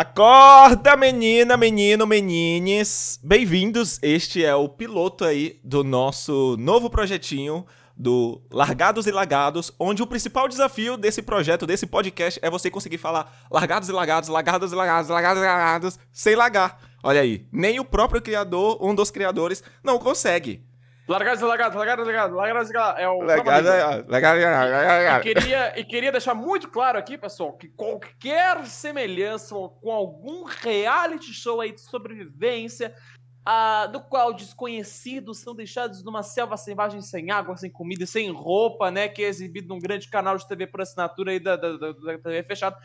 Acorda, menina, menino, menines. Bem-vindos. Este é o piloto aí do nosso novo projetinho do Largados e Lagados, onde o principal desafio desse projeto, desse podcast, é você conseguir falar largados e lagados, largados e lagados, largados e lagados, sem lagar. Olha aí, nem o próprio criador, um dos criadores, não consegue. Largados e lagados, largados e lagados, largados e lagados. É o Largado, largado, e queria, e queria deixar muito claro aqui, pessoal, que qualquer semelhança com algum reality show aí de sobrevivência, ah, do qual desconhecidos são deixados numa selva selvagem sem água, sem comida, sem roupa, né? Que é exibido num grande canal de TV por assinatura aí da, da, da, da TV fechada.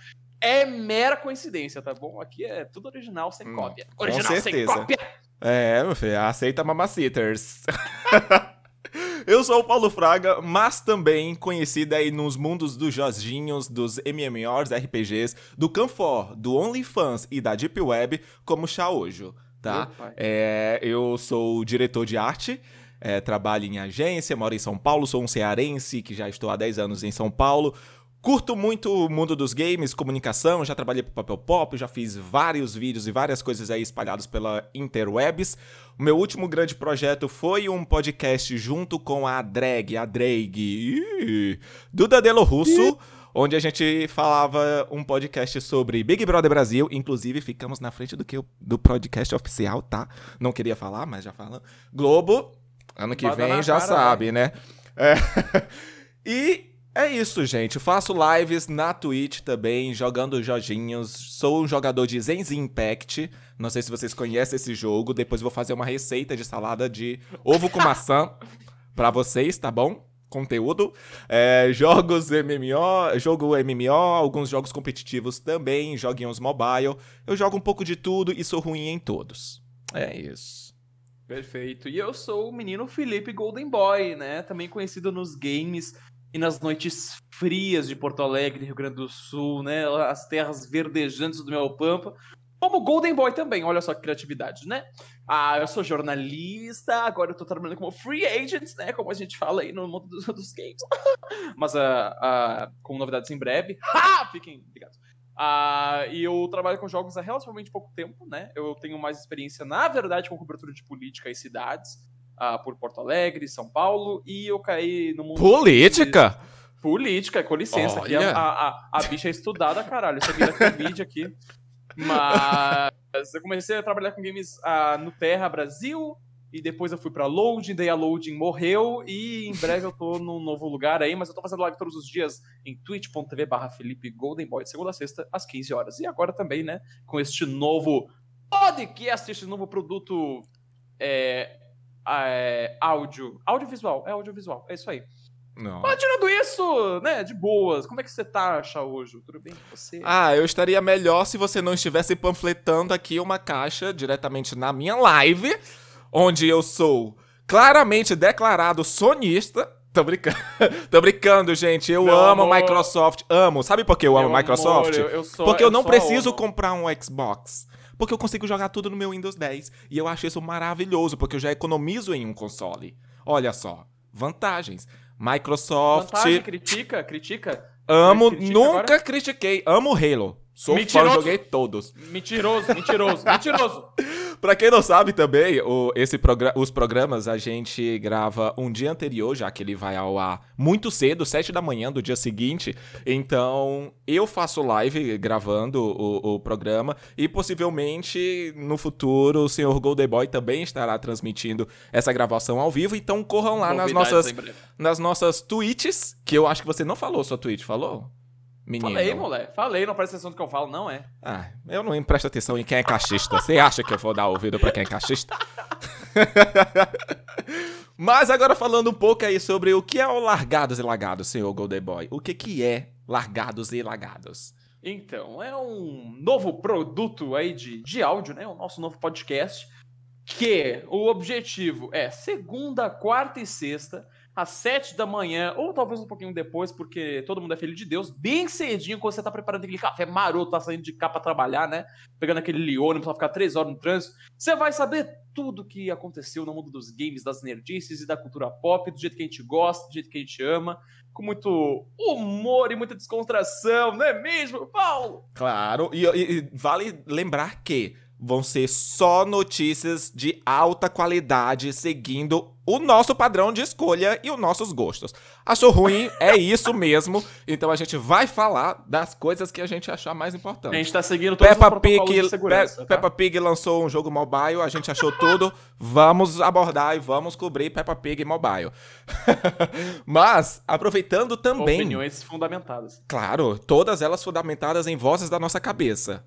É mera coincidência, tá bom? Aqui é tudo original, sem Hum, cópia. com Original, sem cópia. É, meu filho, aceita mamacitters. Eu sou o Paulo Fraga, mas também conhecido aí nos mundos dos Jorginhos, dos MMOs, RPGs, do Canfor, do OnlyFans e da Deep Web como Shaojo, tá? É, eu sou diretor de arte, é, trabalho em agência, moro em São Paulo, sou um cearense que já estou há 10 anos em São Paulo. Curto muito o mundo dos games, comunicação, já trabalhei pro Papel Pop, já fiz vários vídeos e várias coisas aí espalhados pela interwebs. O meu último grande projeto foi um podcast junto com a Drag, a Drag, ih, Duda Delo Russo, onde a gente falava um podcast sobre Big Brother Brasil. Inclusive, ficamos na frente do que o- do podcast oficial, tá? Não queria falar, mas já falando. Globo, ano que Bada vem já cara, sabe, né? É. e é isso, gente. Faço lives na Twitch também, jogando joguinhos. Sou um jogador de Zenzi Impact. Não sei se vocês conhecem esse jogo. Depois vou fazer uma receita de salada de ovo com maçã pra vocês, tá bom? Conteúdo. É, jogos MMO, jogo MMO, alguns jogos competitivos também, joguinhos mobile. Eu jogo um pouco de tudo e sou ruim em todos. É isso. Perfeito. E eu sou o menino Felipe Golden Boy, né? Também conhecido nos games e nas noites frias de Porto Alegre, Rio Grande do Sul, né? As terras verdejantes do meu Pampa. Como Golden Boy também, olha só que criatividade, né? Ah, eu sou jornalista, agora eu tô trabalhando como free agent, né? Como a gente fala aí no mundo dos, dos games. Mas ah, ah, com novidades em breve. Ha! Fiquem ligados. Ah, e eu trabalho com jogos há relativamente pouco tempo, né? Eu tenho mais experiência, na verdade, com cobertura de política e cidades, ah, por Porto Alegre, São Paulo, e eu caí no mundo. Política? Política, com licença, aqui Olha. a, a, a, a bicha é estudada, caralho. Isso aqui é Covid aqui. Mas eu comecei a trabalhar com games ah, no Terra Brasil, e depois eu fui pra Loading, daí a Loading morreu, e em breve eu tô num novo lugar aí, mas eu tô fazendo live todos os dias em twitch.tv barra Felipe Golden Boy, de segunda a sexta, às 15 horas. E agora também, né, com este novo podcast, este novo produto é, é, áudio, audiovisual, é audiovisual, é isso aí. Não. Mas tirando isso, né, de boas, como é que você tá, Shaojo? Tudo bem com você? Ah, eu estaria melhor se você não estivesse panfletando aqui uma caixa diretamente na minha live, onde eu sou claramente declarado sonista. Tô brincando, tô brincando, gente. Eu Meu amo amor. Microsoft. Amo. Sabe por que eu amo Meu Microsoft? amor, eu- eu sou- Porque eu eu não preciso comprar um Xbox. Porque eu consigo jogar tudo no meu Windows 10. E eu acho isso maravilhoso, porque eu já economizo em um console. Olha só, vantagens. Microsoft. Vantagem, critica, critica. Amo, Critica nunca agora? critiquei. Amo Halo. Sou fã, Mentiroso. joguei todos. Mentiroso, mentiroso, mentiroso. Pra quem não sabe também, o- esse os programas a gente grava um dia anterior, já que ele vai ao ar muito cedo, sete da manhã do dia seguinte. Então, eu faço live gravando o, o programa e possivelmente no futuro o senhor Golden Boy também estará transmitindo essa gravação ao vivo. Então, corram lá nas nossas, nas nossas tweets, que eu acho que você não falou sua tweet, falou? Menino. Falei, moleque. Falei, não presta atenção no que eu falo, não é. Ah, eu não presto atenção em quem é cachista. Você acha que eu vou dar ouvido pra quem é cachista? Mas agora falando um pouco aí sobre o que é o Largados e Lagados, senhor Golden Boy. O que que é Largados e Lagados? Então, é um novo produto aí de, de áudio, né? O nosso novo podcast. Que o objetivo é segunda, quarta e sexta às 7 da manhã, ou talvez um pouquinho depois, porque todo mundo é filho de Deus, bem cedinho, quando você tá preparando aquele café maroto, tá saindo de cá pra trabalhar, né? Pegando aquele ônibus pra ficar 3 horas no trânsito, você vai saber tudo que aconteceu no mundo dos games, das nerdices e da cultura pop, do jeito que a gente gosta, do jeito que a gente ama, com muito humor e muita descontração, não é mesmo, Paulo? Claro, e, e vale lembrar que vão ser só notícias de alta qualidade, seguindo o nosso padrão de escolha e os nossos gostos. Achou ruim? é isso mesmo. Então a gente vai falar das coisas que a gente achar mais importante. A gente tá seguindo todos Peppa os Pig, de segurança, Pe tá? Peppa Pig lançou um jogo mobile, a gente achou tudo. vamos abordar e vamos cobrir Peppa Pig mobile. Mas, aproveitando também. Opiniões fundamentadas. Claro, todas elas fundamentadas em vozes da nossa cabeça.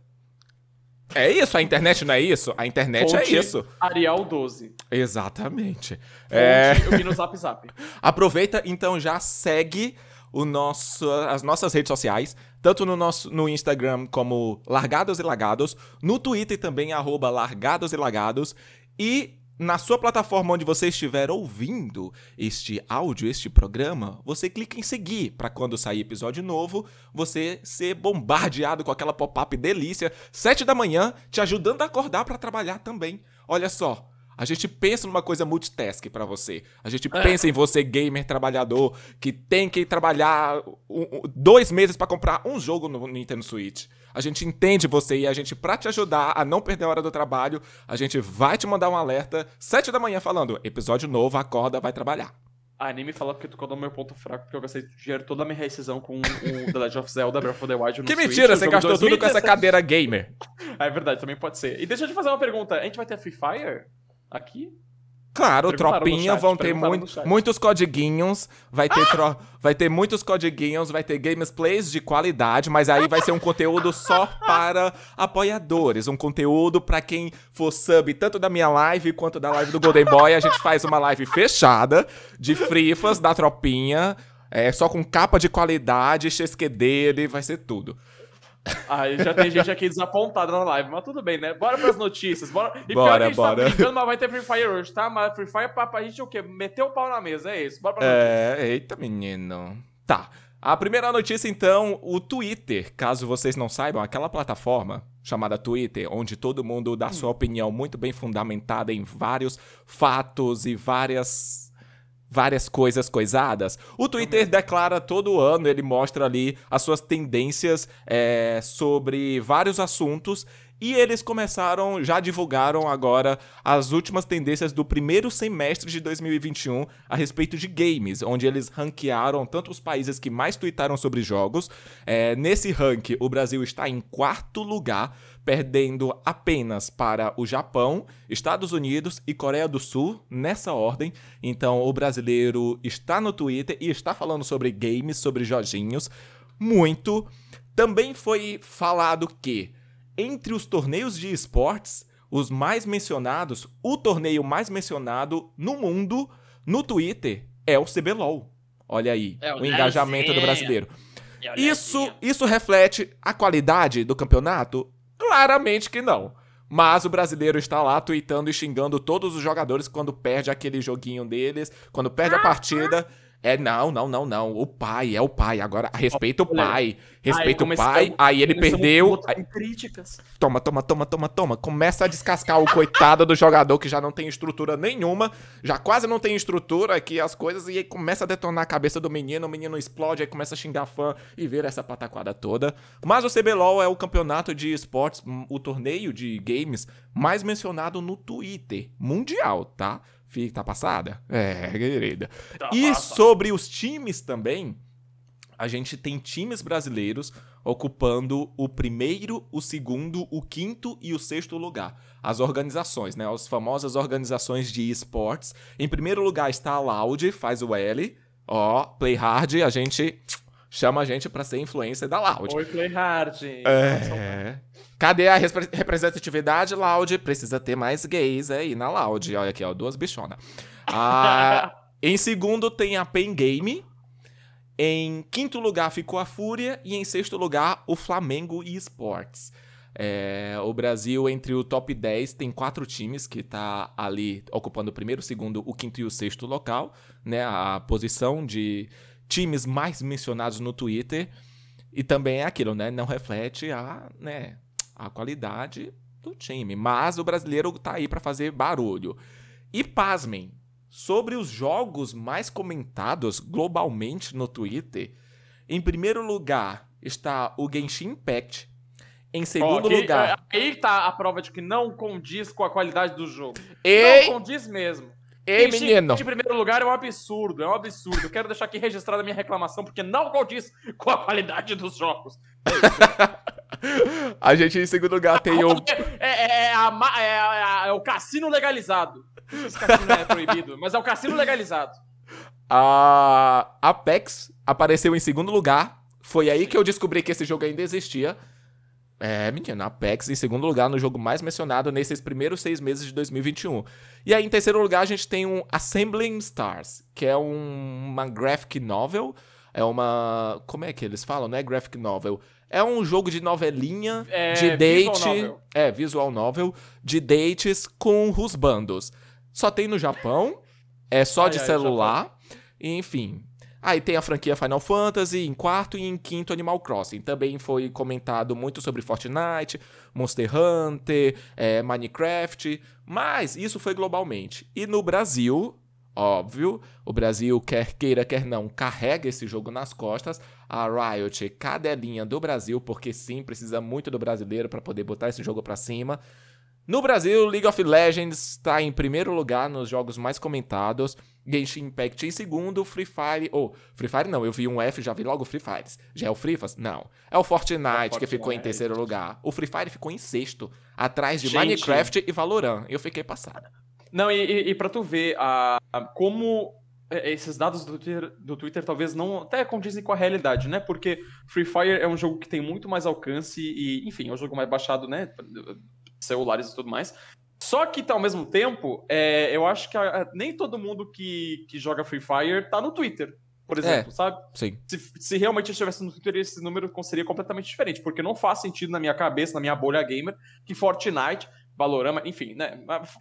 É isso, a internet não é isso? A internet Fonte é isso. Arial 12. Exatamente. É, eu vi no Zap Zap. aproveita então já segue o nosso, as nossas redes sociais, tanto no nosso no Instagram como Largados e Lagados, no Twitter também arroba Largados e Lagados e na sua plataforma onde você estiver ouvindo este áudio, este programa, você clica em seguir para quando sair episódio novo, você ser bombardeado com aquela pop-up delícia, sete da manhã, te ajudando a acordar para trabalhar também. Olha só, a gente pensa numa coisa multitask pra você. A gente É. pensa em você, gamer trabalhador, que tem que trabalhar um- dois meses pra comprar um jogo no Nintendo Switch. A gente entende você e a gente, pra te ajudar a não perder a hora do trabalho, a gente vai te mandar um alerta sete da manhã falando: episódio novo, acorda, vai trabalhar. Ah, nem me fala porque tu colou meu ponto fraco, porque eu gastei dinheiro toda a minha rescisão com o The Legend of Zelda Breath of the Wild no Que Switch, mentira, você gastou tudo com essa 2017. cadeira gamer. Ah, é verdade, também pode ser. E deixa eu te fazer uma pergunta. A gente vai ter Free Fire aqui? Claro, Perguntaram tropinha, chat, vão ter perguntaram mui- no chat. muitos codiguinhos, vai ter, tro- vai ter muitos codiguinhos, vai ter gameplays de qualidade, mas aí vai ser um conteúdo só para apoiadores, um conteúdo para quem for sub tanto da minha live quanto da live do Golden Boy, a gente faz uma live fechada de frifas da tropinha, é, só com capa de qualidade, XQ dele, vai ser tudo. Ah, já tem gente aqui desapontada na live, mas tudo bem, né? Bora pras notícias. Bora. E pior Bora, que a gente bora. tá brincando, mas vai ter Free Fire hoje, tá? Mas Free Fire pra, pra gente é o quê? Meter o pau na mesa, é isso. Bora notícias. É, eita menino. Tá. A primeira notícia, então, o Twitter, caso vocês não saibam, aquela plataforma chamada Twitter, onde todo mundo dá sua opinião muito bem fundamentada em vários fatos e várias várias coisas coisadas. O Twitter declara todo ano, ele mostra ali as suas tendências é, sobre vários assuntos e eles começaram, já divulgaram agora as últimas tendências do primeiro semestre de 2021 a respeito de games, onde eles ranquearam tanto os países que mais tweetaram sobre jogos. É, nesse ranking, o Brasil está em quarto lugar, perdendo apenas para o Japão, Estados Unidos e Coreia do Sul, nessa ordem. Então, o brasileiro está no Twitter e está falando sobre games, sobre joginhos, muito. Também foi falado que entre os torneios de esportes, os mais mencionados, o torneio mais mencionado no mundo, no Twitter, é o CBLOL. Olha aí, É o o engajamento do brasileiro. Isso, isso reflete a qualidade do campeonato? Claramente que não. Mas o brasileiro está lá tweetando e xingando todos os jogadores quando perde aquele joguinho deles, quando perde a partida. É, não, não, não, não. O pai, é o pai. Agora, respeita o pai. Respeita o pai. Aí ele perdeu. Aí, críticas. Toma, toma, toma, toma, toma. Começa a descascar o coitado do jogador que já não tem estrutura nenhuma, já quase não tem estrutura aqui as coisas, e aí começa a detonar a cabeça do menino, o menino explode, aí começa a xingar fã e ver essa pataquada toda. Mas o CBLOL é o campeonato de esportes, hum, o torneio de games mais mencionado no Twitter mundial, tá? Fica, tá passada? É, querida. Tá E passada. sobre os times também, a gente tem times brasileiros ocupando o primeiro, o segundo, o quinto e o sexto lugar. As organizações, né? As famosas organizações de esportes. Em primeiro lugar está a Loud, faz o L. Ó, Play Hard, a gente chama a gente pra ser influencer da Loud. Oi, Play Hard. É. Cadê a repre- representatividade, Loud? Precisa ter mais gays aí na Loud. Olha aqui, ó, duas bichonas. Ah, em segundo tem a Pen Game. Em quinto lugar ficou a Fúria. E em sexto lugar, o Flamengo Esports. É, o Brasil, entre o top 10, tem quatro times que tá ali ocupando o primeiro, o segundo, o quinto e o sexto local, né? A posição de times mais mencionados no Twitter. E também é aquilo, né? Não reflete a, né, a qualidade do time. Mas o brasileiro tá aí para fazer barulho. E pasmem, sobre os jogos mais comentados globalmente no Twitter, em primeiro lugar está o Genshin Impact. Em segundo aqui, lugar. é, Aí tá a prova de que não condiz com a qualidade do jogo. Ei, Não condiz mesmo. Ei Genshin menino! Em primeiro lugar é um absurdo, é um absurdo. Eu quero deixar aqui registrada a minha reclamação, porque não condiz com a qualidade dos jogos. A gente em segundo lugar tem o. É, é- é é é o cassino legalizado. Não sei se cassino é proibido, mas é o cassino legalizado. A Apex apareceu em segundo lugar. Foi aí que eu descobri que esse jogo ainda existia. É, menino, Apex em segundo lugar no jogo mais mencionado nesses primeiros seis meses de 2021. E aí, em terceiro lugar, a gente tem um Assembling Stars, que é um- uma graphic novel. É uma. Como é que eles falam? Não é graphic novel. É um jogo de novelinha, É, de visual date. novel. É, visual novel, de dates com rusbandos. Só tem no Japão, é só Ai, de ai, celular, e, enfim. Aí tem a franquia Final Fantasy em quarto e em quinto Animal Crossing. Também foi comentado muito sobre Fortnite, Monster Hunter, é, Minecraft, mas isso foi globalmente. E no Brasil, óbvio, o Brasil, quer queira, quer não, carrega esse jogo nas costas. A Riot, cadelinha do Brasil, porque sim, precisa muito do brasileiro para poder botar esse jogo para cima. No Brasil, League of Legends está em primeiro lugar nos jogos mais comentados. Genshin Impact em segundo, Free Fire. Ou, Free Fire não, eu vi um F, já vi logo Free Fire. Já é o Free Fire? Não. É o Fortnite, É o que ficou em Fortnite. terceiro lugar. O Free Fire ficou em sexto, atrás de Gente. Minecraft e Valorant. Eu fiquei passada. Não, e, e, e pra tu ver a, a- como é, esses dados do Twitter, do Twitter talvez não até condizem com a realidade, né? Porque Free Fire é um jogo que tem muito mais alcance e, enfim, é um jogo mais baixado, né? Celulares e tudo mais. Só que, ao mesmo tempo, é, eu acho que a- nem todo mundo que, que joga Free Fire tá no Twitter, por exemplo, sabe? Sim. Se, se realmente eu estivesse no Twitter, esse número seria completamente diferente, porque não faz sentido na minha cabeça, na minha bolha gamer, que Fortnite, Valorama, enfim, né?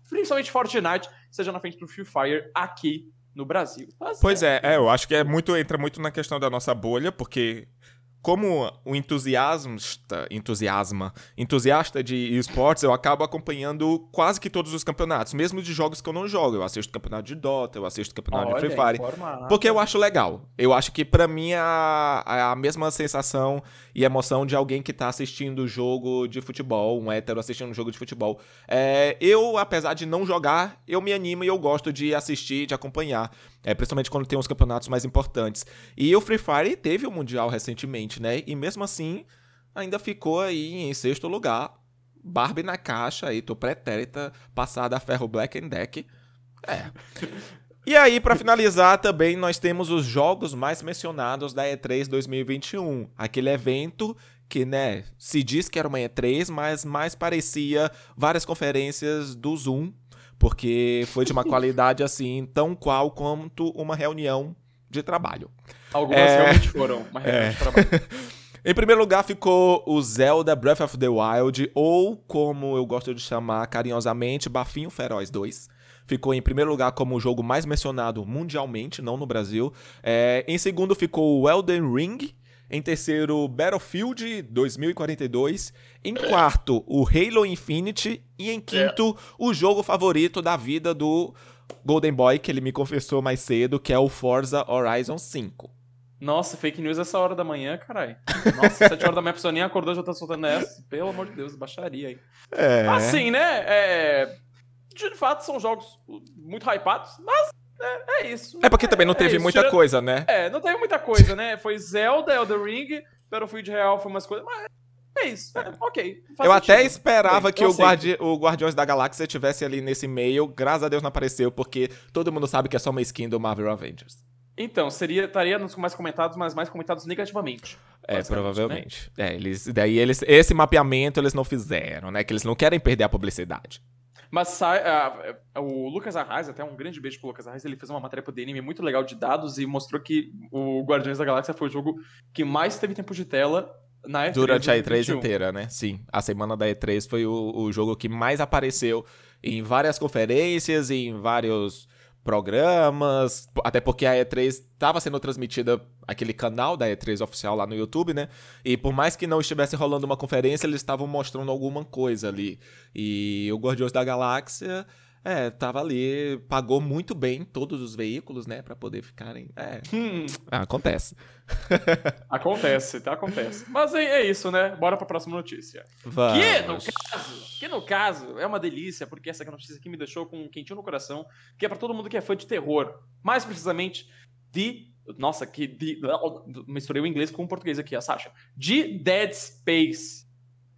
Principalmente Fortnite seja na frente do Free Fire aqui no Brasil. Mas, Pois é, é, eu acho que é muito entra muito na questão da nossa bolha, porque como o entusiasmista, entusiasma, entusiasta de esportes, eu acabo acompanhando quase que todos os campeonatos, mesmo de jogos que eu não jogo. Eu assisto campeonato de Dota, eu assisto campeonato de Free Fire. Porque eu acho legal. Eu acho que pra mim é a, a mesma sensação e emoção de alguém que tá assistindo o jogo de futebol, um hétero assistindo um jogo de futebol. É, eu, apesar de não jogar, eu me animo e eu gosto de assistir, de acompanhar. É, principalmente quando tem os campeonatos mais importantes. E o Free Fire teve o Mundial recentemente, né? E mesmo assim, ainda ficou aí em sexto lugar. Barbie na caixa aí, tô pretérita, passada a ferro Black and Deck. É. E aí, pra finalizar, também nós temos os jogos mais mencionados da E3 2021. Aquele evento que, né, se diz que era uma E3, mas mais parecia várias conferências do Zoom, porque foi de uma qualidade assim, tão qual quanto uma reunião de trabalho. Algumas É. realmente foram uma reunião de trabalho. Em primeiro lugar ficou o Zelda Breath of the Wild, ou como eu gosto de chamar carinhosamente, Bafinho Feroz 2. Ficou em primeiro lugar como o jogo mais mencionado mundialmente, não no Brasil. É, em segundo ficou o Elden Ring. Em terceiro, Battlefield 2042. Em quarto, o Halo Infinite. E em quinto, o jogo favorito da vida do Golden Boy, que ele me confessou mais cedo, que é o Forza Horizon 5. Nossa, fake news essa hora da manhã, caralho. Nossa, sete horas da manhã a pessoa nem acordou já tá soltando essa. Pelo amor de Deus, baixaria aí. É. Assim, né? É... De fato, são jogos muito hypados, mas é, é isso. É porque também não teve isso. muita coisa, né? É, não teve muita coisa, né? Foi Zelda, Elden Ring, Battlefield Real foi umas coisas, mas é isso. É, ok. eu até sentido. esperava Bem, que o. Guardi o Guardiões da Galáxia tivesse ali nesse meio. Graças a Deus não apareceu, porque todo mundo sabe que é só uma skin do Marvel Avengers. Então, seria, estaria nos mais comentados, mas mais comentados negativamente. É, Basicamente, provavelmente. É, eles, daí eles, esse mapeamento eles não fizeram, né? Que eles não querem perder a publicidade. Mas sai, ah, o Lucas Arraes, até um grande beijo pro Lucas Arraes, ele fez uma matéria pro DNM muito legal de dados e mostrou que o Guardiões da Galáxia foi o jogo que mais teve tempo de tela na E3. Durante a E3 inteira, né? Sim. A semana da E3 foi o, o jogo que mais apareceu em várias conferências, em vários programas, até porque a E3 estava sendo transmitida aquele canal da E3 oficial lá no YouTube, né? E por mais que não estivesse rolando uma conferência, eles estavam mostrando alguma coisa ali. E o Guardiões da Galáxia é, tava ali, pagou muito bem todos os veículos, né, para poder ficarem. É. Hum. Ah, acontece. acontece, tá? Acontece. Mas é, é, isso, né? Bora pra próxima notícia. Vamos. Que no caso, que no caso é uma delícia, porque essa notícia aqui me deixou com um quentinho no coração, que é para todo mundo que é fã de terror. Mais precisamente de. Nossa, que. De, misturei o inglês com o português aqui, a Sasha. De Dead Space.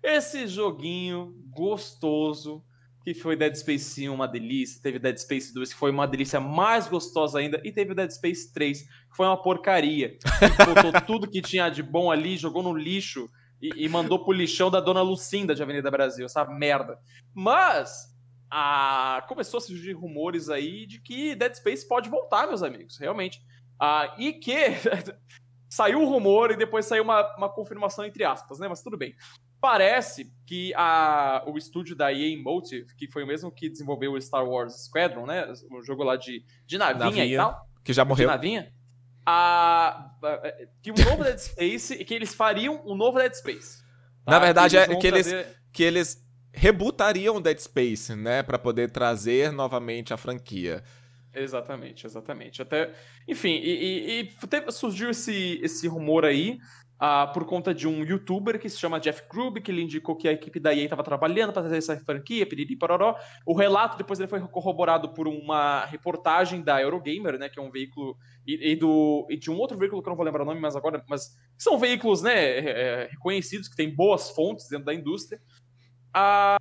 Esse joguinho gostoso que foi Dead Space 1, uma delícia, teve Dead Space 2, que foi uma delícia mais gostosa ainda, e teve Dead Space 3, que foi uma porcaria. Botou tudo que tinha de bom ali, jogou no lixo e, e mandou pro lixão da dona Lucinda de Avenida Brasil, essa merda. Mas a... começou a surgir rumores aí de que Dead Space pode voltar, meus amigos, realmente. Ah, e que saiu o rumor e depois saiu uma, uma confirmação entre aspas, né? Mas tudo bem. Parece que a, o estúdio da EA Motive, que foi o mesmo que desenvolveu o Star Wars Squadron, né? O jogo lá de, de navinha, navinha e tal. Que já morreu. De navinha. A, a, que um novo Dead Space e que eles fariam um novo Dead Space. Tá? Na verdade, é que eles, que eles rebutariam o Dead Space, né? para poder trazer novamente a franquia. Exatamente, exatamente. Até, enfim, e, e, e teve, surgiu esse, esse rumor aí uh, por conta de um youtuber que se chama Jeff Grubb, que ele indicou que a equipe da EA estava trabalhando para fazer essa franquia, piriri pororó. O relato depois ele foi corroborado por uma reportagem da Eurogamer, né, que é um veículo e, e, do e de um outro veículo que eu não vou lembrar o nome mais agora, mas são veículos, né, é, é reconhecidos que têm boas fontes dentro da indústria. Uh,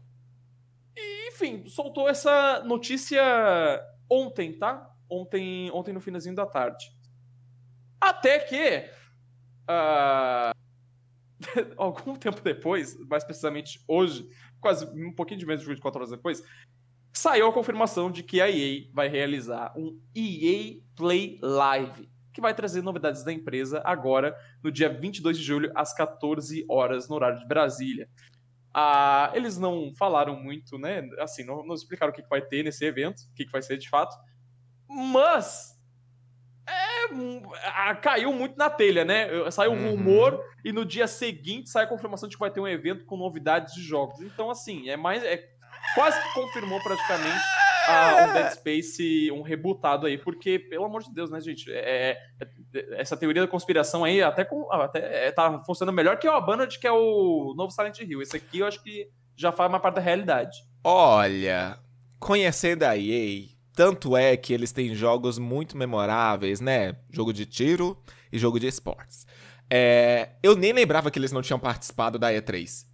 e, enfim, soltou essa notícia ontem, tá? Ontem, ontem no finalzinho da tarde. Até que Uh, algum tempo depois, mais precisamente hoje, quase um pouquinho de menos de 24 horas depois, saiu a confirmação de que a EA vai realizar um EA Play Live, que vai trazer novidades da empresa agora, no dia 22 de julho, às 14 horas, no horário de Brasília. Ah, eles não falaram muito, né? Assim, não, não explicaram o que, que vai ter nesse evento, o que, que vai ser de fato. Mas é, caiu muito na telha, né? Saiu um uhum. rumor e no dia seguinte sai a confirmação de que vai ter um evento com novidades de jogos. Então, assim, é mais. É, quase que confirmou praticamente um Dead Space, um rebutado aí, porque, pelo amor de Deus, né, gente? É, é, essa teoria da conspiração aí até, com, até é, tá funcionando melhor que o Abandoned, que é o novo Silent Hill. Esse aqui eu acho que já faz uma parte da realidade. Olha, conhecendo a EA, tanto é que eles têm jogos muito memoráveis, né? Jogo de tiro e jogo de esportes. É, eu nem lembrava que eles não tinham participado da E3.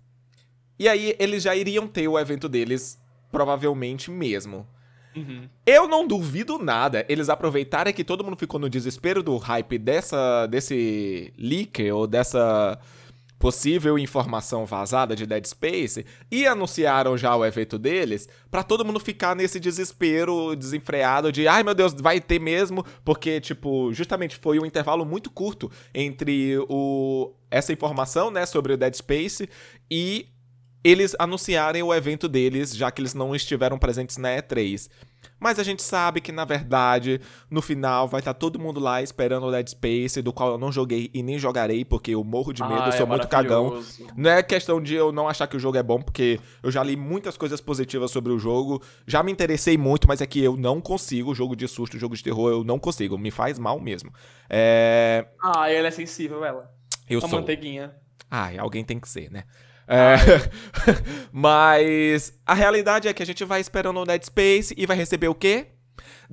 E aí eles já iriam ter o evento deles, provavelmente mesmo. Uhum. Eu não duvido nada eles aproveitarem que todo mundo ficou no desespero do hype dessa, desse leak ou dessa possível informação vazada de Dead Space e anunciaram já o evento deles para todo mundo ficar nesse desespero desenfreado de ai meu Deus, vai ter mesmo, porque tipo, justamente foi um intervalo muito curto entre o essa informação, né, sobre o Dead Space e eles anunciarem o evento deles, já que eles não estiveram presentes na E3. Mas a gente sabe que, na verdade, no final vai estar tá todo mundo lá esperando o Dead Space, do qual eu não joguei e nem jogarei, porque eu morro de medo, ah, eu sou é muito cagão. Não é questão de eu não achar que o jogo é bom, porque eu já li muitas coisas positivas sobre o jogo, já me interessei muito, mas é que eu não consigo, jogo de susto, jogo de terror, eu não consigo, me faz mal mesmo. É... Ah, ela é sensível, ela. Eu A sou. manteiguinha. Ah, alguém tem que ser, né? É, mas a realidade é que a gente vai esperando o Dead Space e vai receber o quê?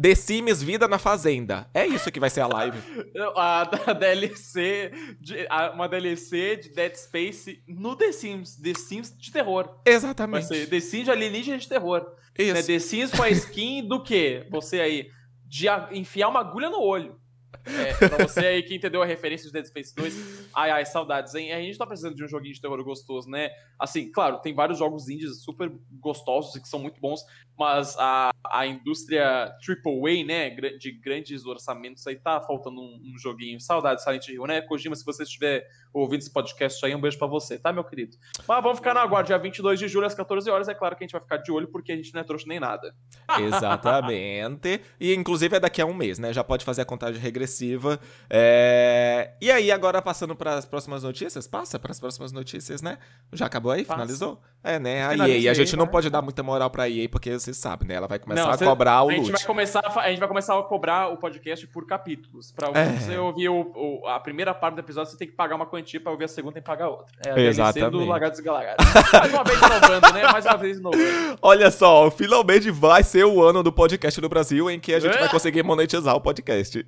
The Sims Vida na Fazenda. É isso que vai ser a live. a, a DLC, de, a, uma DLC de Dead Space no The Sims. The Sims de terror. Exatamente. Vai ser The Sims de alienígena de terror. Isso. Né? The Sims com a skin do quê? Você aí, de a, enfiar uma agulha no olho. É, pra você aí que entendeu a referência de Dead Space 2, ai ai, saudades, hein? A gente tá precisando de um joguinho de terror gostoso, né? Assim, claro, tem vários jogos indies super gostosos e que são muito bons, mas a, a indústria AAA, né, de grandes orçamentos aí, tá faltando um, um joguinho. Saudades, Silent Hill, né? Kojima, se você estiver ouvindo esse podcast aí, um beijo pra você, tá, meu querido? Mas vamos ficar na guarda, dia 22 de julho às 14 horas, é claro que a gente vai ficar de olho porque a gente não é trouxa nem nada. Exatamente. E inclusive é daqui a um mês, né? Já pode fazer a contagem regressiva. É... E aí, agora passando para as próximas notícias? Passa para as próximas notícias, né? Já acabou aí? Passa. Finalizou? É, né? A EA. A gente não pode dar muita moral pra EA porque vocês sabem, né? Ela vai começar não, a cobrar o a gente loot. Vai começar a, a gente vai começar a cobrar o podcast por capítulos. Pra é. você ouvir o, o, a primeira parte do episódio, você tem que pagar uma quantia, pra ouvir a segunda tem que pagar outra. É a Exatamente. do Lagartos e Mais uma vez inovando, né? Mais uma vez inovando. Olha só, finalmente vai ser o ano do podcast no Brasil em que a gente é. vai conseguir monetizar o podcast.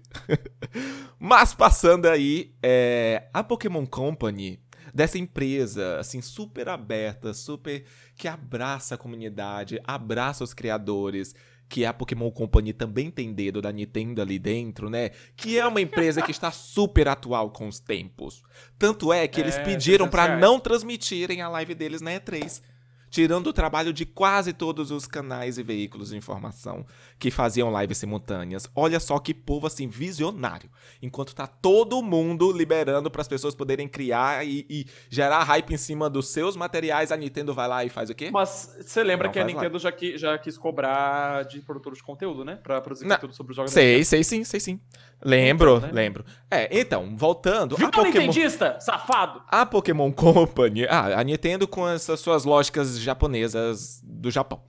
Mas passando aí, é, a Pokémon Company dessa empresa, assim, super aberta, super que abraça a comunidade, abraça os criadores, que a Pokémon Company também tem dedo da Nintendo ali dentro, né? Que é uma empresa que está super atual com os tempos. Tanto é que eles é, pediram para não transmitirem a live deles na E3 tirando o trabalho de quase todos os canais e veículos de informação que faziam lives simultâneas. Olha só que povo assim visionário. Enquanto tá todo mundo liberando para as pessoas poderem criar e, e, gerar hype em cima dos seus materiais, a Nintendo vai lá e faz o quê? Mas você lembra Não que a Nintendo já, que, já quis cobrar de produtores de conteúdo, né? Para produzir Não. conteúdo sobre os jogos. Sei, sei sim, sei sim. Lembro, então, né? lembro. É, então, voltando. Viu a Pokémon... Nintendista, safado! A Pokémon Company. Ah, a Nintendo com essas suas lógicas japonesas do Japão.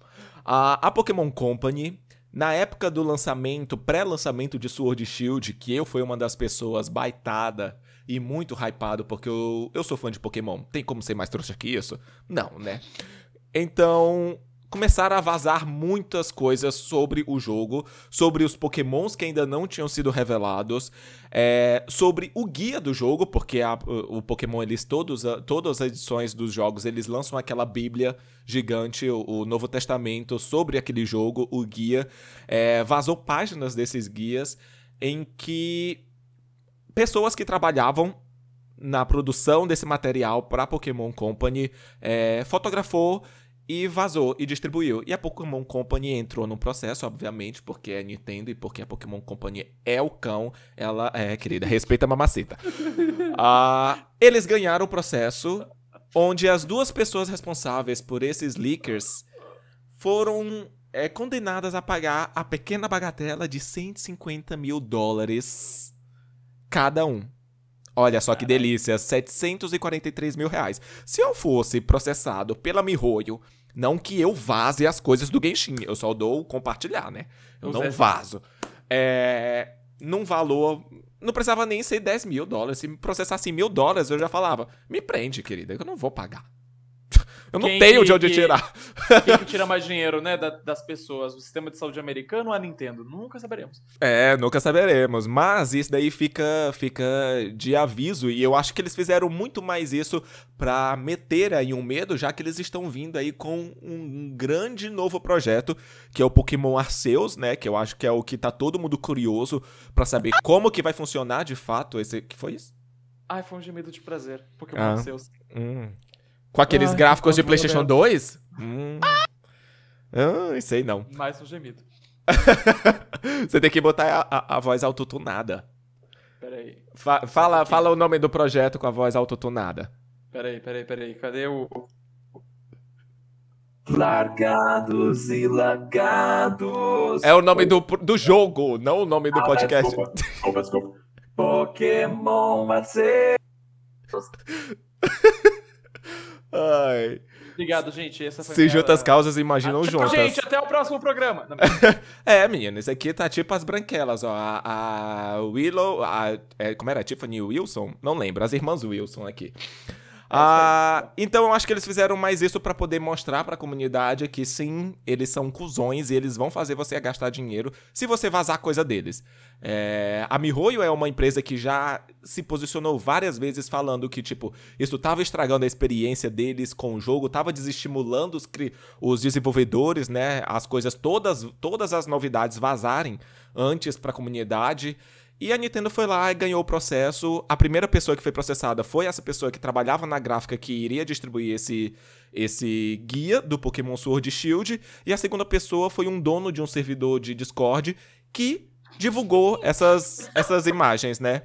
A, a Pokémon Company, na época do lançamento, pré-lançamento de Sword Shield, que eu fui uma das pessoas baitada e muito hypado, porque eu, eu sou fã de Pokémon. Tem como ser mais trouxa que isso? Não, né? Então, começaram a vazar muitas coisas sobre o jogo, sobre os pokémons que ainda não tinham sido revelados, é, sobre o guia do jogo, porque a, o Pokémon, eles todos, todas as edições dos jogos, eles lançam aquela bíblia gigante, o, o Novo Testamento, sobre aquele jogo, o guia. É, vazou páginas desses guias em que pessoas que trabalhavam na produção desse material para Pokémon Company é, fotografou e vazou e distribuiu. E a Pokémon Company entrou no processo, obviamente, porque é Nintendo e porque a Pokémon Company é o cão. Ela é, querida, respeita a mamacita. uh, eles ganharam o processo, onde as duas pessoas responsáveis por esses leakers foram é, condenadas a pagar a pequena bagatela de 150 mil dólares cada um. Olha só que delícia, 743 mil reais. Se eu fosse processado pela Mihoyo, não que eu vaze as coisas do Genshin, eu só dou compartilhar, né? Eu não vazo. É, num valor. Não precisava nem ser 10 mil dólares. Se me processasse mil dólares, eu já falava: me prende, querida, que eu não vou pagar. Eu não quem tenho que, de onde que, tirar. Quem que tira mais dinheiro, né, das pessoas? O sistema de saúde americano ou a Nintendo? Nunca saberemos. É, nunca saberemos. Mas isso daí fica, fica de aviso. E eu acho que eles fizeram muito mais isso para meter aí um medo, já que eles estão vindo aí com um grande novo projeto, que é o Pokémon Arceus, né? Que eu acho que é o que tá todo mundo curioso para saber como que vai funcionar de fato esse... que foi isso? Ai, foi um gemido de prazer. Pokémon ah, Arceus. Hum. Com aqueles Ai, gráficos de PlayStation 2? Hum. Ah, sei não. Mais um gemido. Você tem que botar a, a, a voz autotunada. Peraí. Fa fala, fala o nome do projeto com a voz autotunada. Peraí, peraí, peraí. Cadê o. Largados e lagados. É o nome do, do jogo, não o nome do ah, podcast. Desculpa, desculpa, desculpa. Pokémon Marcelo. Ai. Obrigado, gente. Essa foi Se minha... juntas causas imaginam ah, juntas. Gente, até o próximo programa. é, menino, isso aqui tá tipo as branquelas, ó. A, a Willow, a, é, como era? Tiffany Wilson? Não lembro, as irmãs Wilson aqui. Ah, então eu acho que eles fizeram mais isso para poder mostrar para a comunidade que sim, eles são cuzões e eles vão fazer você gastar dinheiro se você vazar coisa deles. É, a Mihoyo é uma empresa que já se posicionou várias vezes falando que, tipo, isso tava estragando a experiência deles com o jogo, tava desestimulando os, os desenvolvedores, né? As coisas todas, todas as novidades vazarem antes para a comunidade. E a Nintendo foi lá e ganhou o processo. A primeira pessoa que foi processada foi essa pessoa que trabalhava na gráfica que iria distribuir esse, esse guia do Pokémon Sword Shield. E a segunda pessoa foi um dono de um servidor de Discord que divulgou essas, essas imagens, né?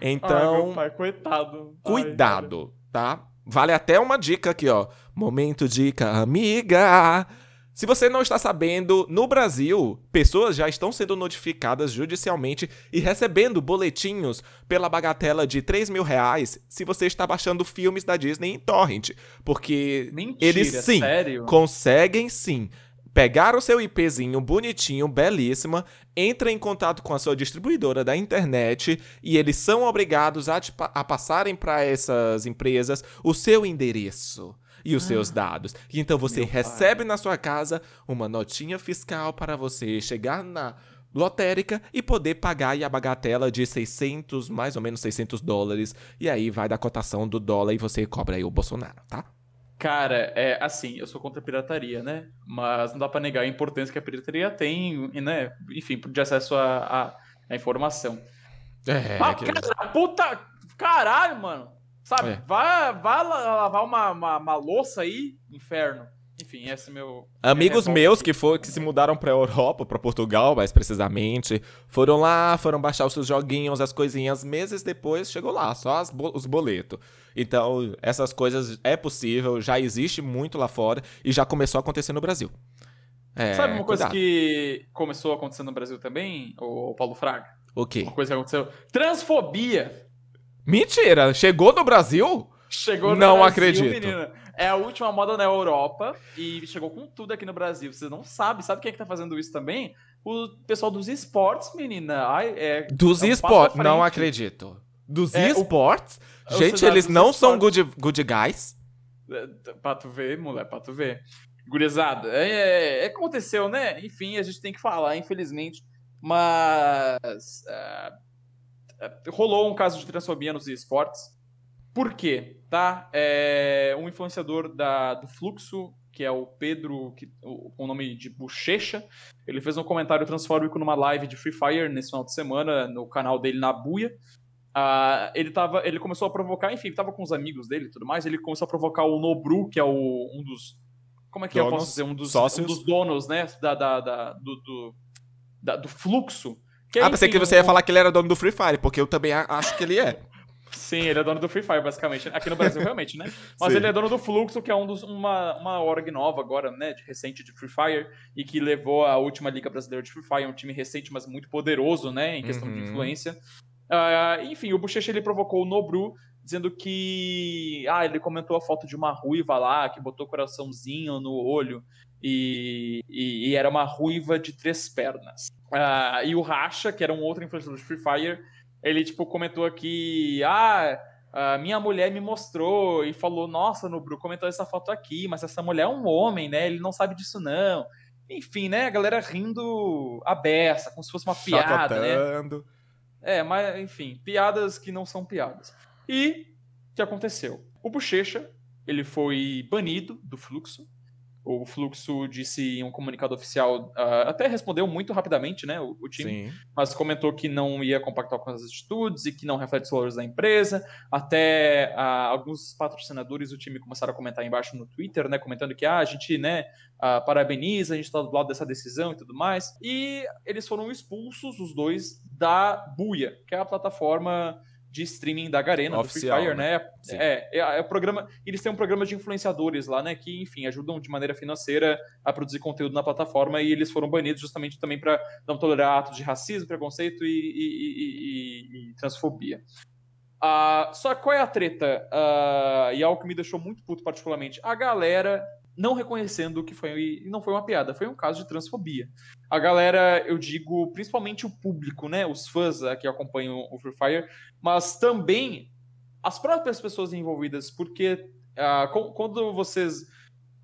Então. Ai, meu pai, coitado. Cuidado, Ai, tá? Vale até uma dica aqui, ó. Momento dica, amiga. Se você não está sabendo, no Brasil, pessoas já estão sendo notificadas judicialmente e recebendo boletinhos pela bagatela de 3 mil reais se você está baixando filmes da Disney em torrent. Porque Mentira, eles sim sério? conseguem sim pegar o seu IPzinho bonitinho, belíssima, entra em contato com a sua distribuidora da internet e eles são obrigados a, a passarem para essas empresas o seu endereço e os ah, seus dados. E então você recebe pai. na sua casa uma notinha fiscal para você chegar na lotérica e poder pagar a bagatela de 600, mais ou menos 600 dólares. E aí vai da cotação do dólar e você cobra aí o Bolsonaro, tá? Cara, é assim, eu sou contra a pirataria, né? Mas não dá para negar a importância que a pirataria tem, né? Enfim, de acesso à informação. É, ah, que... cara, puta! Caralho, mano! Sabe? É. Vai, vai lavar uma, uma, uma, louça aí, inferno. Enfim, esse é meu. Amigos meus que, for, que se mudaram pra Europa, pra Portugal, mais precisamente, foram lá, foram baixar os seus joguinhos, as coisinhas. Meses depois chegou lá, só os boletos. Então, essas coisas é possível, já existe muito lá fora e já começou a acontecer no Brasil. É, Sabe uma coisa cuidado. que começou a acontecer no Brasil também, o Paulo Fraga? O quê? Uma coisa que aconteceu. Transfobia. Mentira! Chegou no Brasil? Chegou no Não Brasil, acredito. Menina. É a última moda na Europa e chegou com tudo aqui no Brasil. Você não sabe. Sabe quem é que tá fazendo isso também? O pessoal dos esportes, menina. Ai, é, dos é um esportes? Não acredito. Dos é, esportes? O... Gente, eles não são good, good guys? É, pra tu ver, mulher, pra tu ver. Gurizada, é, é, aconteceu, né? Enfim, a gente tem que falar, infelizmente. Mas. Uh, rolou um caso de transfobia nos esportes. Por quê? Tá? É, um influenciador da, do Fluxo, que é o Pedro, que, o, com o nome de Bochecha, ele fez um comentário transfóbico numa live de Free Fire nesse final de semana, no canal dele na Buia. Uh, ele, tava, ele começou a provocar, enfim, ele tava com os amigos dele e tudo mais, ele começou a provocar o Nobru, que é o, um dos. Como é que donos, eu posso dizer? Um dos. Um dos donos, né? Da, da, da do, do, da, do fluxo ah, pensei que você ia falar que ele era dono do Free Fire, porque eu também acho que ele é. Sim, ele é dono do Free Fire, basicamente. Aqui no Brasil, realmente, né? Mas Sim. ele é dono do Fluxo, que é um dos, uma, uma org nova agora, né? De recente de Free Fire, e que levou a última Liga Brasileira de Free Fire, um time recente, mas muito poderoso, né? Em questão uhum. de influência. Uh, enfim, o Bochecha ele provocou o Nobru, dizendo que. Ah, ele comentou a foto de uma ruiva lá, que botou coraçãozinho no olho, e, e, e era uma ruiva de três pernas. Uh, e o Racha, que era um outro influenciador de Free Fire, ele tipo comentou aqui, ah, a minha mulher me mostrou e falou, nossa, Nubru comentou essa foto aqui, mas essa mulher é um homem, né? Ele não sabe disso não. Enfim, né? A galera rindo a beça, como se fosse uma piada, né? É, mas enfim, piadas que não são piadas. E o que aconteceu? O Bochecha, ele foi banido do fluxo o Fluxo disse em um comunicado oficial, uh, até respondeu muito rapidamente, né, o, o time, Sim. mas comentou que não ia compactar com as atitudes e que não reflete os valores da empresa. Até uh, alguns patrocinadores do time começaram a comentar embaixo no Twitter, né, comentando que ah, a gente, né, uh, parabeniza, a gente está do lado dessa decisão e tudo mais. E eles foram expulsos, os dois, da Buia, que é a plataforma de streaming da Garena, Oficial, do Free Fire, né? né? É, é, é, o programa. Eles têm um programa de influenciadores lá, né? Que, enfim, ajudam de maneira financeira a produzir conteúdo na plataforma e eles foram banidos justamente também para não tolerar atos de racismo, preconceito e, e, e, e transfobia. Uh, só qual é a treta? Uh, e algo que me deixou muito puto particularmente. A galera não reconhecendo que foi não foi uma piada, foi um caso de transfobia. A galera, eu digo, principalmente o público, né, os fãs que acompanham o Free Fire, mas também as próprias pessoas envolvidas, porque uh, quando vocês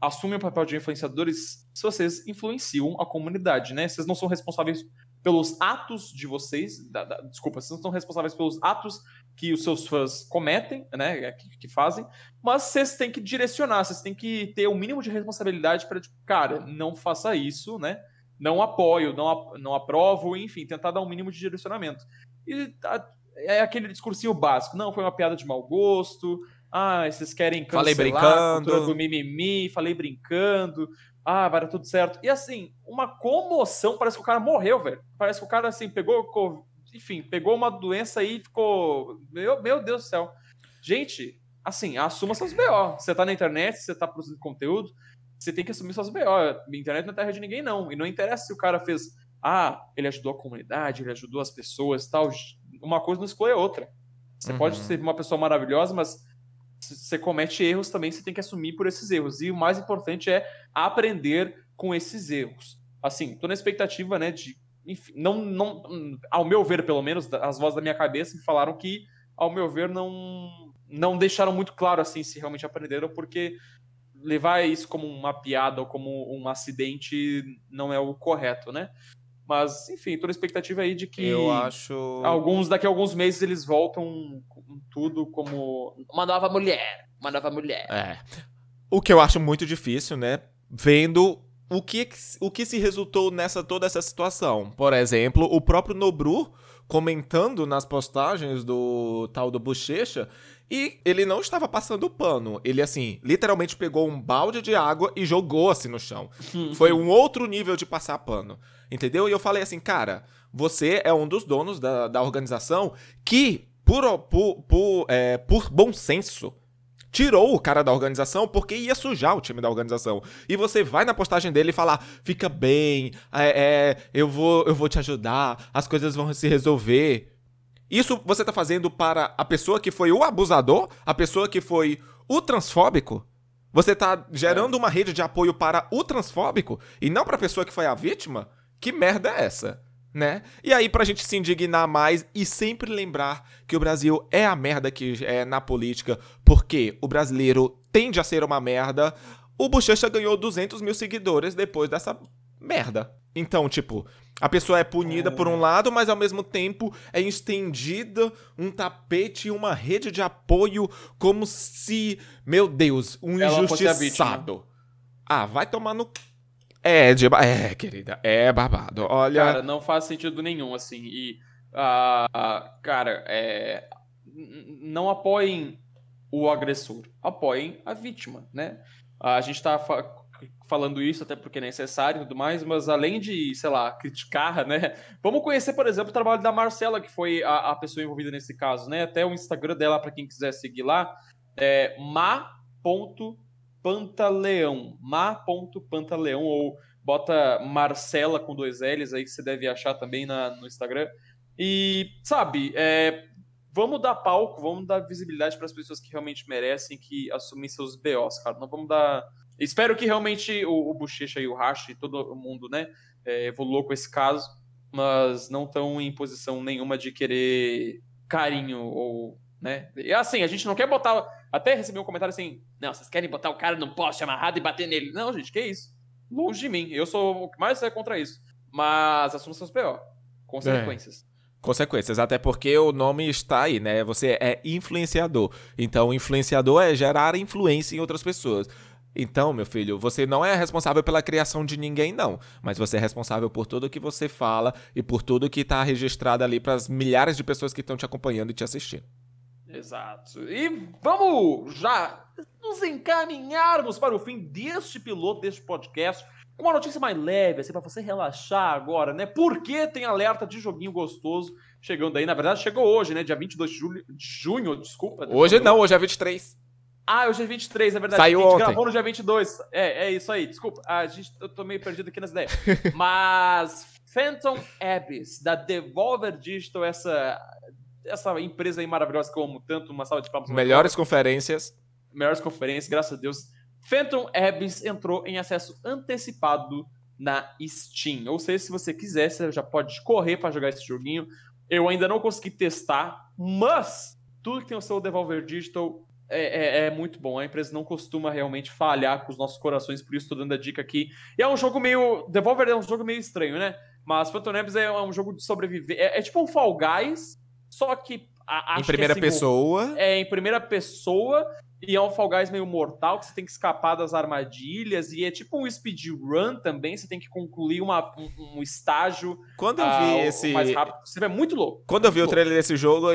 assumem o papel de influenciadores, vocês influenciam a comunidade, né? Vocês não são responsáveis pelos atos de vocês, da, da, desculpa, vocês não são responsáveis pelos atos que os seus fãs cometem, né, é, que, que, fazem, mas vocês têm que direcionar, vocês têm que ter o um mínimo de responsabilidade para, tipo, cara, não faça isso, né? Não apoio, não, não aprovo, enfim, tentar dar um mínimo de direcionamento. E a, é aquele discursinho básico. Não, foi uma piada de mau gosto. Ah, vocês querem cancelar falei brincando. do mimimi, falei brincando. Ah, vai dar tudo certo. E assim, uma comoção, parece que o cara morreu, velho. Parece que o cara, assim, pegou, enfim, pegou uma doença aí e ficou... Meu, meu Deus do céu. Gente, assim, assuma seus BO. Você tá na internet, você tá produzindo conteúdo, você tem que assumir seus BO. A internet não é terra de ninguém, não. E não interessa se o cara fez... Ah, ele ajudou a comunidade, ele ajudou as pessoas tal. Uma coisa não exclui a outra. Você uhum. pode ser uma pessoa maravilhosa, mas você comete erros também, você tem que assumir por esses erros. E o mais importante é aprender com esses erros. Assim, tô na expectativa, né, de. Enfim, não, não, ao meu ver, pelo menos, as vozes da minha cabeça me falaram que, ao meu ver, não, não deixaram muito claro assim se realmente aprenderam, porque levar isso como uma piada ou como um acidente não é o correto, né? Mas, enfim, tô na expectativa aí de que. Eu acho. Alguns, daqui a alguns meses, eles voltam com tudo como uma nova mulher. Uma nova mulher. É. O que eu acho muito difícil, né? Vendo o que, o que se resultou nessa toda essa situação. Por exemplo, o próprio Nobru comentando nas postagens do tal do Bochecha e ele não estava passando pano. Ele, assim, literalmente pegou um balde de água e jogou assim no chão. Foi um outro nível de passar pano. Entendeu? E eu falei assim, cara, você é um dos donos da, da organização que, por, por, por, é, por bom senso, tirou o cara da organização porque ia sujar o time da organização. E você vai na postagem dele e falar: fica bem, é, é, eu, vou, eu vou te ajudar, as coisas vão se resolver. Isso você tá fazendo para a pessoa que foi o abusador, a pessoa que foi o transfóbico? Você tá gerando uma rede de apoio para o transfóbico e não para a pessoa que foi a vítima? Que merda é essa? Né? E aí, pra gente se indignar mais e sempre lembrar que o Brasil é a merda que é na política, porque o brasileiro tende a ser uma merda, o Bochecha ganhou 200 mil seguidores depois dessa merda. Então, tipo, a pessoa é punida por um é. lado, mas ao mesmo tempo é estendida um tapete e uma rede de apoio como se, meu Deus, um Ela injustiçado. Ah, vai tomar no é, de, é, querida, é babado. Olha. Cara, não faz sentido nenhum, assim. E, uh, cara, é, não apoiem o agressor, apoiem a vítima, né? A gente tá fa falando isso até porque é necessário e tudo mais, mas além de, sei lá, criticar, né? Vamos conhecer, por exemplo, o trabalho da Marcela, que foi a, a pessoa envolvida nesse caso, né? Até o Instagram dela, para quem quiser seguir lá, é ma.marcela Pantaleão, ma.pantaleão, ou bota Marcela com dois L's aí que você deve achar também na, no Instagram. E, sabe, é, vamos dar palco, vamos dar visibilidade para as pessoas que realmente merecem, que assumem seus BOs, cara. Não vamos dar. Espero que realmente o, o Bochecha e o Hash e todo mundo, né, é, com esse caso, mas não estão em posição nenhuma de querer carinho ou né? E assim, a gente não quer botar. Até recebi um comentário assim: não, vocês querem botar o cara num poste amarrado e bater nele. Não, gente, que isso? Longe de mim. Eu sou o que mais é contra isso. Mas assuma seus PO. Consequências. É. Consequências, até porque o nome está aí, né? Você é influenciador. Então, influenciador é gerar influência em outras pessoas. Então, meu filho, você não é responsável pela criação de ninguém, não. Mas você é responsável por tudo que você fala e por tudo que está registrado ali para as milhares de pessoas que estão te acompanhando e te assistindo. Exato. E vamos já nos encaminharmos para o fim deste piloto, deste podcast, com uma notícia mais leve, assim, para você relaxar agora, né? Porque tem alerta de joguinho gostoso chegando aí. Na verdade, chegou hoje, né? Dia 22 de, julho, de junho, desculpa. Hoje não, hoje é 23. Ah, hoje é 23, é verdade. Saiu a gente ontem. gravou no dia 22. É, é isso aí, desculpa. A gente, eu tô meio perdido aqui nas ideias. Mas Phantom Abyss, da Devolver Digital, essa essa empresa aí maravilhosa que eu amo tanto, uma salva de palmas. Melhores conferências. Melhores conferências, graças a Deus. Phantom Abyss entrou em acesso antecipado na Steam. Ou seja, se você quiser, você já pode correr para jogar esse joguinho. Eu ainda não consegui testar, mas tudo que tem o seu Devolver Digital é, é, é, muito bom. A empresa não costuma realmente falhar com os nossos corações, por isso estou dando a dica aqui. E é um jogo meio. Devolver é um jogo meio estranho, né? Mas Phantom Abyss é um jogo de sobreviver. É, é tipo um Fall Guys, só que. A, em primeira que, assim, pessoa. É, em primeira pessoa. E é um Fall Guys meio mortal, que você tem que escapar das armadilhas, e é tipo um speedrun também, você tem que concluir uma, um, um estágio Quando eu vi ah, esse. mais rápido. Você é muito louco. Quando eu vi o Louco. trailer desse jogo,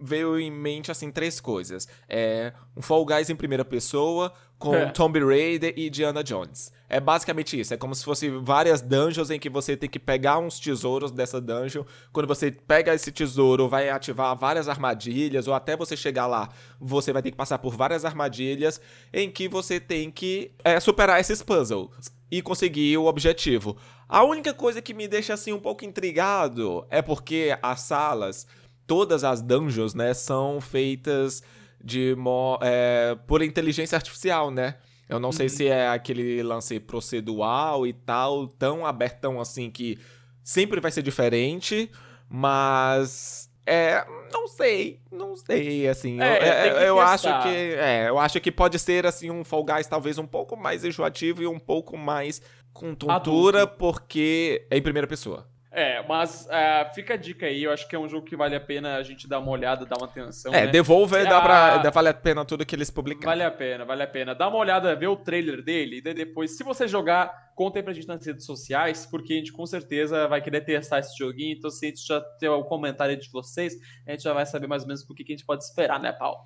veio em mente, assim, três coisas. É, um Fall Guys em primeira pessoa, com É. Tomb Raider e Diana Jones. É basicamente isso. É como se fosse várias dungeons em que você tem que pegar uns tesouros dessa dungeon. Quando você pega esse tesouro, vai ativar várias armadilhas, ou até você chegar lá, você vai ter que passar por várias armadilhas em que você tem que é, superar esses puzzles e conseguir o objetivo. A única coisa que me deixa assim um pouco intrigado é porque as salas, todas as dungeons, né, são feitas de é, por inteligência artificial, né? Eu não sei se é aquele lance procedural e tal, tão abertão assim que sempre vai ser diferente, mas é, não sei, não sei, assim, É, eu, é, tem que eu acho que é, eu acho que pode ser assim um Fall Guys talvez um pouco mais enjoativo e um pouco mais com tontura porque é em primeira pessoa. É, mas ah, fica a dica aí, eu acho que é um jogo que vale a pena a gente dar uma olhada, dar uma atenção, é, né? Devolver dá pra, dá, vale a pena tudo que eles publicaram. Vale a pena, vale a pena. Dá uma olhada, vê o trailer dele, e daí depois, se você jogar, conta aí pra gente nas redes sociais, porque a gente com certeza vai querer testar esse joguinho, então se a gente já ter o comentário de vocês, a gente já vai saber mais ou menos o que que a gente pode esperar, né, Paulo?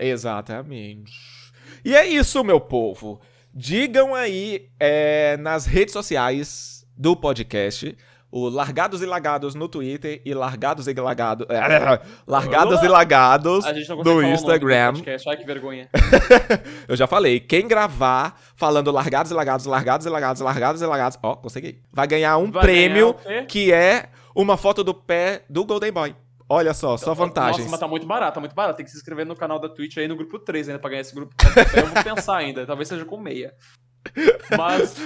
Exatamente. E é isso, meu povo. Digam aí é, nas redes sociais do podcast, o Largados e Lagados no Twitter e Largados e Lagados. largados e Lagados A gente não consegue no Instagram. podcast, ai que vergonha. Eu já falei, quem gravar falando Largados e Lagados, Largados e Lagados, Largados e Lagados, ó, consegui. Vai ganhar um Vai prêmio ganhar que é uma foto do pé do Golden Boy. Olha só, só vantagens. Nossa, mas tá muito barato, tá muito barato. Tem que se inscrever no canal da Twitch aí no grupo 3 ainda pra ganhar esse grupo. Eu vou pensar ainda, talvez seja com meia. Mas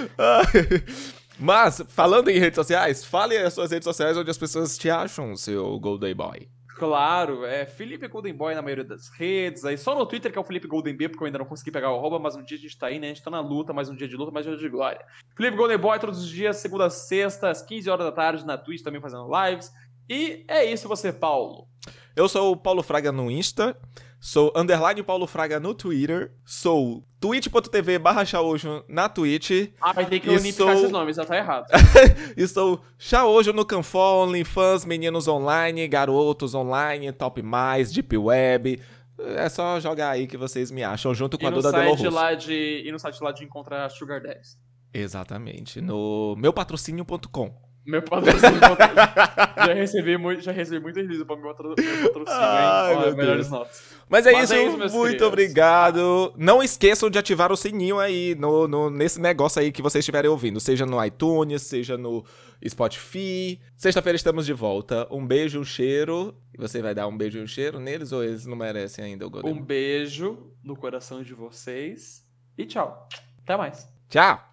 Mas, falando em redes sociais, fale as suas redes sociais onde as pessoas te acham, seu Golden Boy. Claro, é Felipe Golden Boy na maioria das redes. Aí só no Twitter que é o Felipe Golden B, porque eu ainda não consegui pegar o arroba, mas um dia a gente tá aí, né? A gente tá na luta, mais um dia de luta, mais um dia de glória. Felipe Golden Boy todos os dias, segunda a sexta, às 15 horas da tarde, na Twitch também fazendo lives. E é isso você, Paulo. Eu sou o Paulo Fraga no Insta, sou underline Paulo Fraga no Twitter, sou twitch.tv barra Shaojo na Twitch Ah, vai ter que unificar sou- esses nomes, já tá errado. e sou Shaojo no Canfor, OnlyFans, Meninos Online, Garotos Online, Top Mais, Deep Web. É só jogar aí que vocês me acham, junto com E a Duda site lá de, e no site lá de encontrar Sugar Daddies. Exatamente, no meupatrocínio.com. Meu patrocínio. já recebi muito, já recebi muito release pra meu patro- meu patrocínio, Ai, hein? Meu melhores notas. Mas é Mas isso, é isso, muito queridos. obrigado. Não esqueçam de ativar o sininho aí no, no- nesse negócio aí que vocês estiverem ouvindo, seja no iTunes, seja no Spotify. Sexta-feira estamos de volta. Um beijo, um cheiro. E você vai dar um beijo e um cheiro neles ou eles não merecem ainda o Golden? Um beijo no coração de vocês e tchau. Até mais. Tchau!